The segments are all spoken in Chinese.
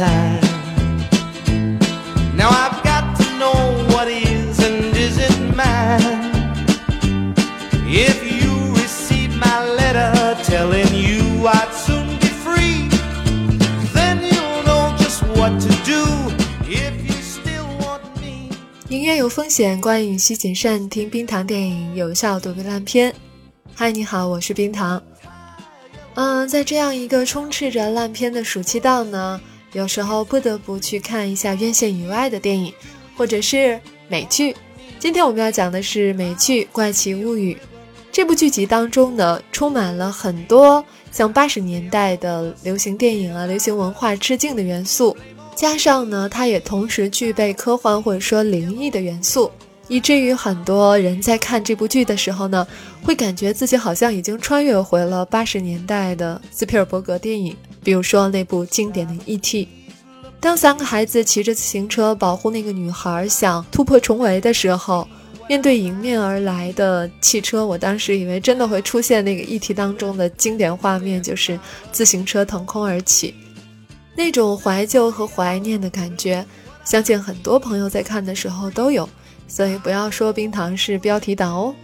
time. Now I've got to know what is and isn't mine. If you receive my letter telling you I'd soon be free, then you'll know just what to do if you still want me. 音乐有风险，观影需谨慎。听冰糖电影，有效躲避烂片。嗨，你好，我是冰糖。嗯，在这样一个充斥着烂片的暑期档呢，有时候不得不去看一下院线以外的电影，或者是美剧。今天我们要讲的是美剧《怪奇物语》。这部剧集当中呢，充满了很多向八十年代的流行电影啊、流行文化致敬的元素，加上呢，它也同时具备科幻或者说灵异的元素。以至于很多人在看这部剧的时候呢，会感觉自己好像已经穿越回了八十年代的斯皮尔伯格电影，比如说那部经典的《E.T.》。当三个孩子骑着自行车保护那个女孩想突破重围的时候，面对迎面而来的汽车，我当时以为真的会出现那个《E.T.》当中的经典画面，就是自行车腾空而起，那种怀旧和怀念的感觉，相信很多朋友在看的时候都有。所以不要说冰糖是标题党哦。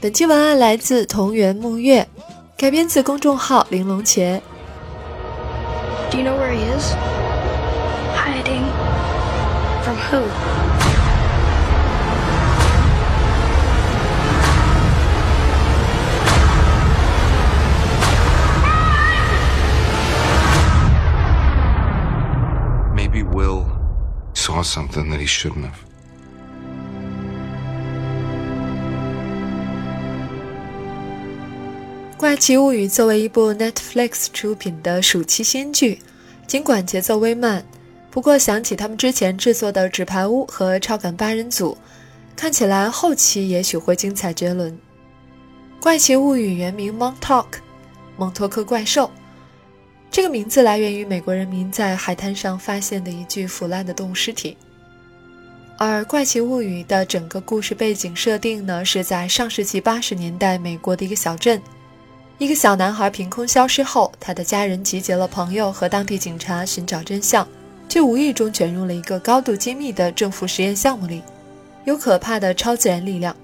本期文案来自同源木月，改编自公众号玲珑茄。Do you know where he is? Hiding. From who? Maybe Will saw something that he shouldn't have.《怪奇物语》作为一部 Netflix 出品的暑期新剧，尽管节奏微慢，不过想起他们之前制作的《纸牌屋》和《超感八人组》，看起来后期也许会精彩绝伦。《怪奇物语》原名 Montauk，蒙托克怪兽，这个名字来源于美国人民在海滩上发现的一具腐烂的动物尸体。而《怪奇物语》的整个故事背景设定呢，是在上世纪八十年代美国的一个小镇。一个小男孩凭空消失后，他的家人集结了朋友和当地警察寻找真相，却无意中卷入了一个高度机密的政府实验项目里，有可怕的超自然力量。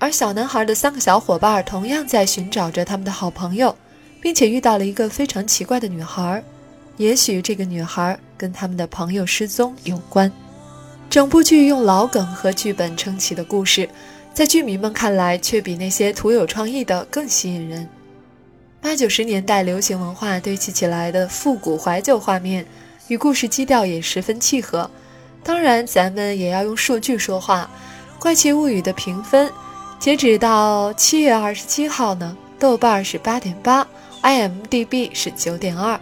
而小男孩的三个小伙伴同样在寻找着他们的好朋友，并且遇到了一个非常奇怪的女孩，也许这个女孩跟他们的朋友失踪有关。整部剧用老梗和剧本撑起的故事。在剧迷们看来，却比那些徒有创意的更吸引人。八九十年代流行文化堆砌起来的复古怀旧画面，与故事基调也十分契合。当然，咱们也要用数据说话。《怪奇物语》的评分，截止到七月二十七号呢，豆瓣是八点八，IMDB 是九点二。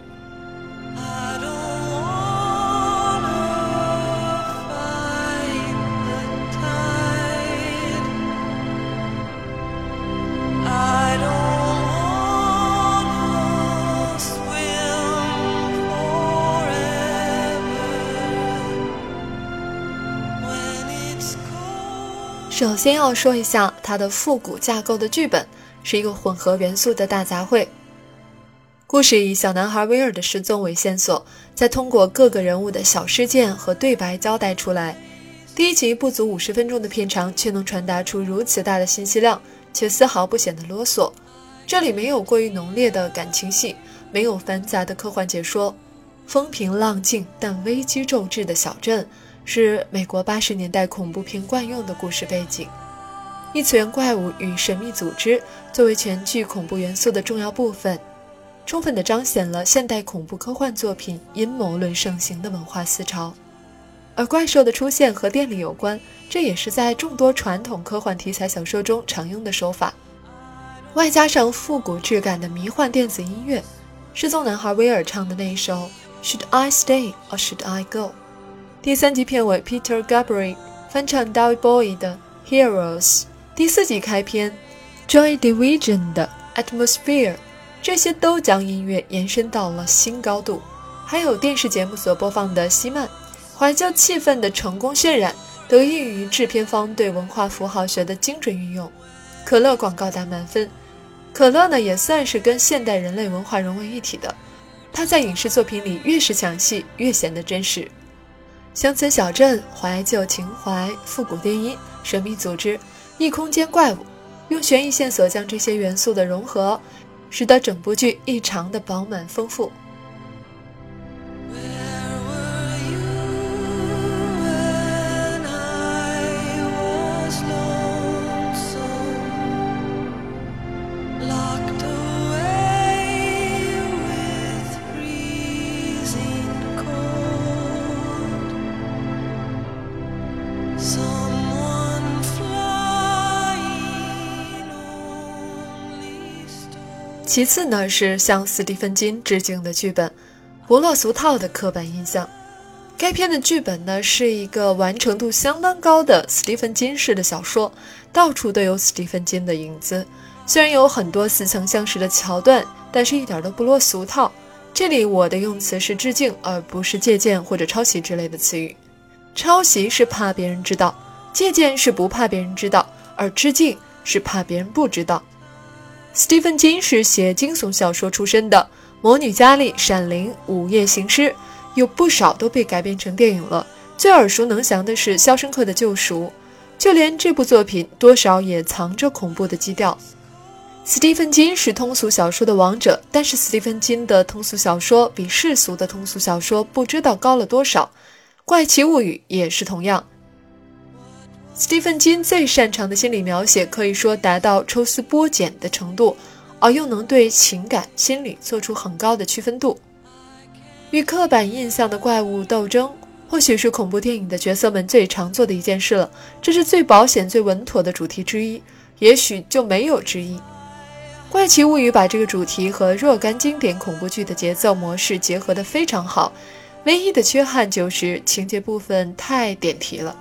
首先要说一下它的复古架构的剧本是一个混合元素的大杂烩。故事以小男孩威尔的失踪为线索，再通过各个人物的小事件和对白交代出来。第一集不足五十分钟的片长，却能传达出如此大的信息量，却丝毫不显得啰嗦。这里没有过于浓烈的感情戏，没有繁杂的科幻解说，风平浪静但危机骤至的小镇。是美国八十年代恐怖片惯用的故事背景，异次元怪物与神秘组织作为全剧恐怖元素的重要部分，充分地彰显了现代恐怖科幻作品阴谋论盛行的文化思潮。而怪兽的出现和电力有关，这也是在众多传统科幻题材小说中常用的手法。外加上复古质感的迷幻电子音乐，失踪男孩威尔唱的那一首 Should I Stay or Should I Go？第三集片尾，Peter Gabriel 翻唱 David Bowie 的《Heroes》。第四集开篇，Joy Division 的《Atmosphere》，这些都将音乐延伸到了新高度。还有电视节目所播放的希曼，怀旧气氛的成功渲染，得益于制片方对文化符号学的精准运用。可乐广告打满分，可乐呢也算是跟现代人类文化融为一体的。它在影视作品里越是抢戏，越显得真实。乡村小镇、怀旧情怀、复古电音、神秘组织、异空间怪物，用悬疑线索将这些元素的融合，使得整部剧异常的饱满丰富。其次呢，是向斯蒂芬金致敬的剧本，不落俗套的刻板印象。该片的剧本呢，是一个完成度相当高的斯蒂芬金式的小说，到处都有斯蒂芬金的影子。虽然有很多似曾相识的桥段，但是一点都不落俗套。这里我的用词是致敬，而不是借鉴或者抄袭之类的词语。抄袭是怕别人知道，借鉴是不怕别人知道，而致敬是怕别人不知道。斯蒂芬金是写惊悚小说出身的，《魔女佳丽》《闪灵》《午夜行尸》有不少都被改编成电影了。最耳熟能详的是《肖申克的救赎》，就连这部作品多少也藏着恐怖的基调。斯蒂芬金是通俗小说的王者，但是斯蒂芬金的通俗小说比世俗的通俗小说不知道高了多少，《怪奇物语》也是同样。斯蒂芬金最擅长的心理描写可以说达到抽丝剥茧的程度，而又能对情感、心理做出很高的区分度。与刻板印象的怪物斗争，或许是恐怖电影的角色们最常做的一件事了。这是最保险、最稳妥的主题之一，也许就没有之一。《怪奇物语》把这个主题和若干经典恐怖剧的节奏模式结合得非常好，唯一的缺憾就是情节部分太点题了。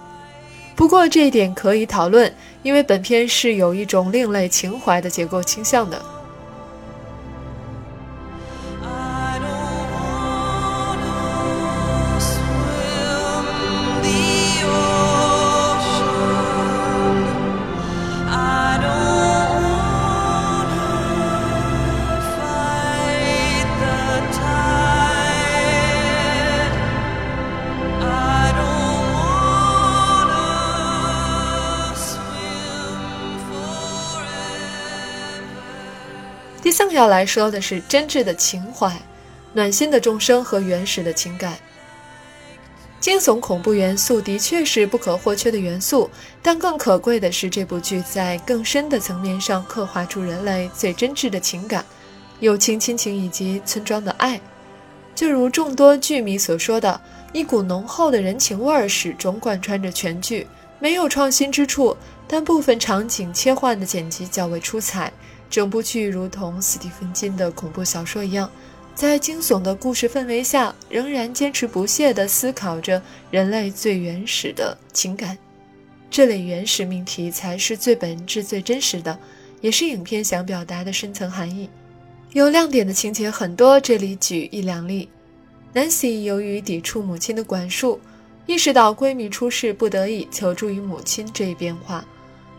不过这一点可以讨论，因为本片是有一种另类情怀的结构倾向的。要来说的是真挚的情怀、暖心的众生和原始的情感。惊悚恐怖元素的确是不可或缺的元素，但更可贵的是这部剧在更深的层面上刻画出人类最真挚的情感、友情、亲情以及村庄的爱。就如众多剧迷所说的，一股浓厚的人情味儿始终贯穿着全剧，没有创新之处，但部分场景切换的剪辑较为出彩。整部剧如同斯蒂芬金的恐怖小说一样，在惊悚的故事氛围下，仍然坚持不懈地思考着人类最原始的情感。这类原始命题才是最本质、最真实的，也是影片想表达的深层含义。有亮点的情节很多，这里举一两例。Nancy 由于抵触母亲的管束，意识到闺蜜出事，不得已求助于母亲这一变化。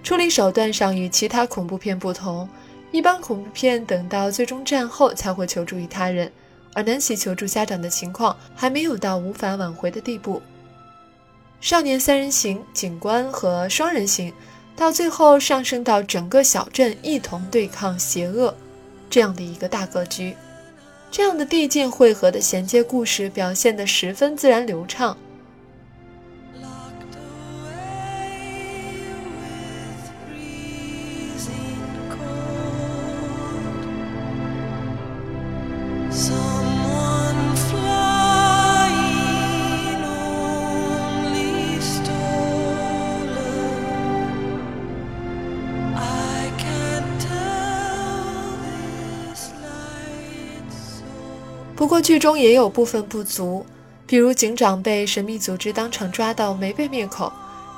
处理手段上与其他恐怖片不同，一般恐怖片等到最终战后才会求助于他人，而南希求助家长的情况还没有到无法挽回的地步。少年三人行、警官和双人行，到最后上升到整个小镇一同对抗邪恶这样的一个大格局。这样的递进汇合的衔接故事表现得十分自然流畅。过剧中也有部分不足，比如警长被神秘组织当场抓到没被灭口，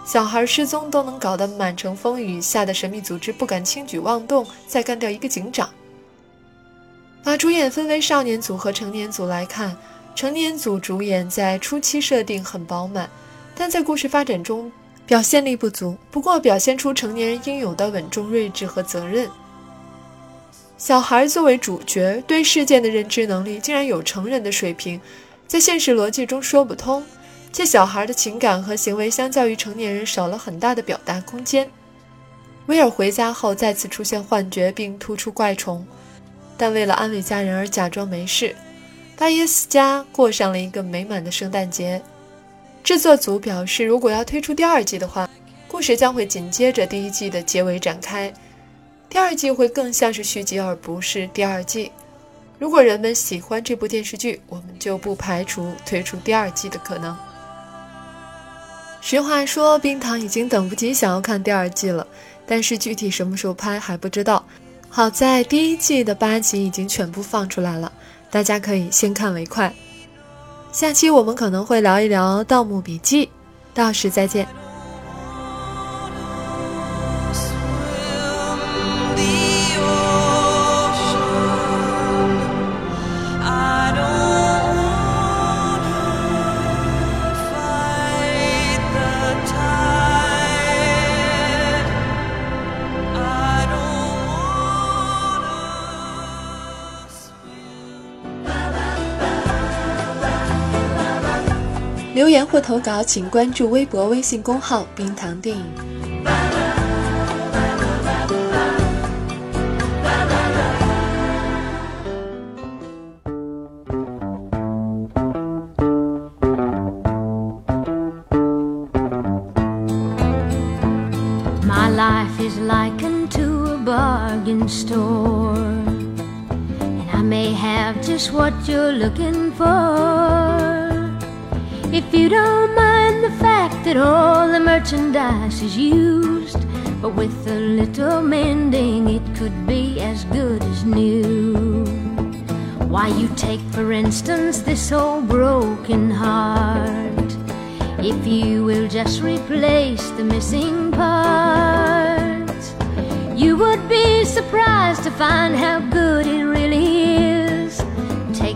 小孩失踪都能搞得满城风雨，吓得神秘组织不敢轻举妄动，再干掉一个警长。把主演分为少年组和成年组来看，成年组主演在初期设定很饱满，但在故事发展中表现力不足，不过表现出成年人应有的稳重、睿智和责任。小孩作为主角，对事件的认知能力竟然有成人的水平，在现实逻辑中说不通。且小孩的情感和行为相较于成年人少了很大的表达空间。威尔回家后再次出现幻觉，并突出怪虫，但为了安慰家人而假装没事。巴耶斯家过上了一个美满的圣诞节。制作组表示，如果要推出第二季的话，故事将会紧接着第一季的结尾展开。第二季会更像是续集，而不是第二季。如果人们喜欢这部电视剧，我们就不排除推出第二季的可能。实话说，冰糖已经等不及想要看第二季了，但是具体什么时候拍还不知道。好在第一季的八集已经全部放出来了，大家可以先看为快。下期我们可能会聊一聊《盗墓笔记》，到时再见。言或投稿，请关注微博、微信公号“冰糖电影”。If you don't mind the fact that all the merchandise is used, but with a little mending it could be as good as new. Why, you take for instance this old broken heart. If you will just replace the missing parts, you would be surprised to find how good it really is.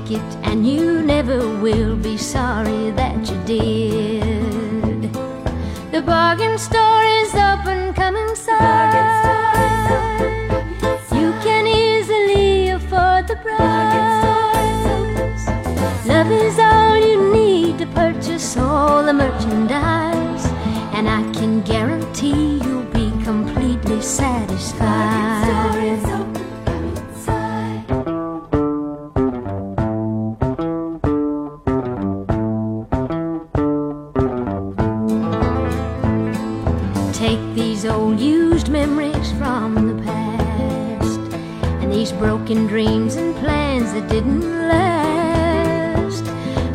Take it and you never will be sorry that you did. The bargain store is open, come inside. You can easily afford the price. Love is all you need to purchase all the merchandise, and I can guarantee you'll broken dreams and plans that didn't last.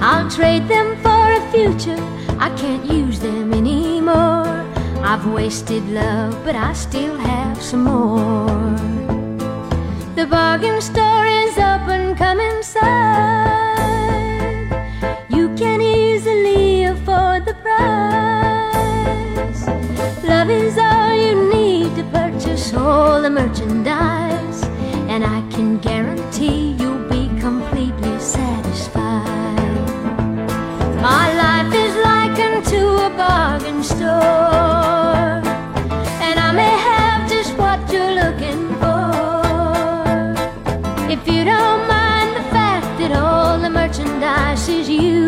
I'll trade them for a future, I can't use them anymore. I've wasted love, but I still have some more. The bargain store is open, come inside. Merchandise and I can guarantee you'll be completely satisfied. My life is likened to a bargain store, and I may have just what you're looking for. If you don't mind the fact that all the merchandise is used,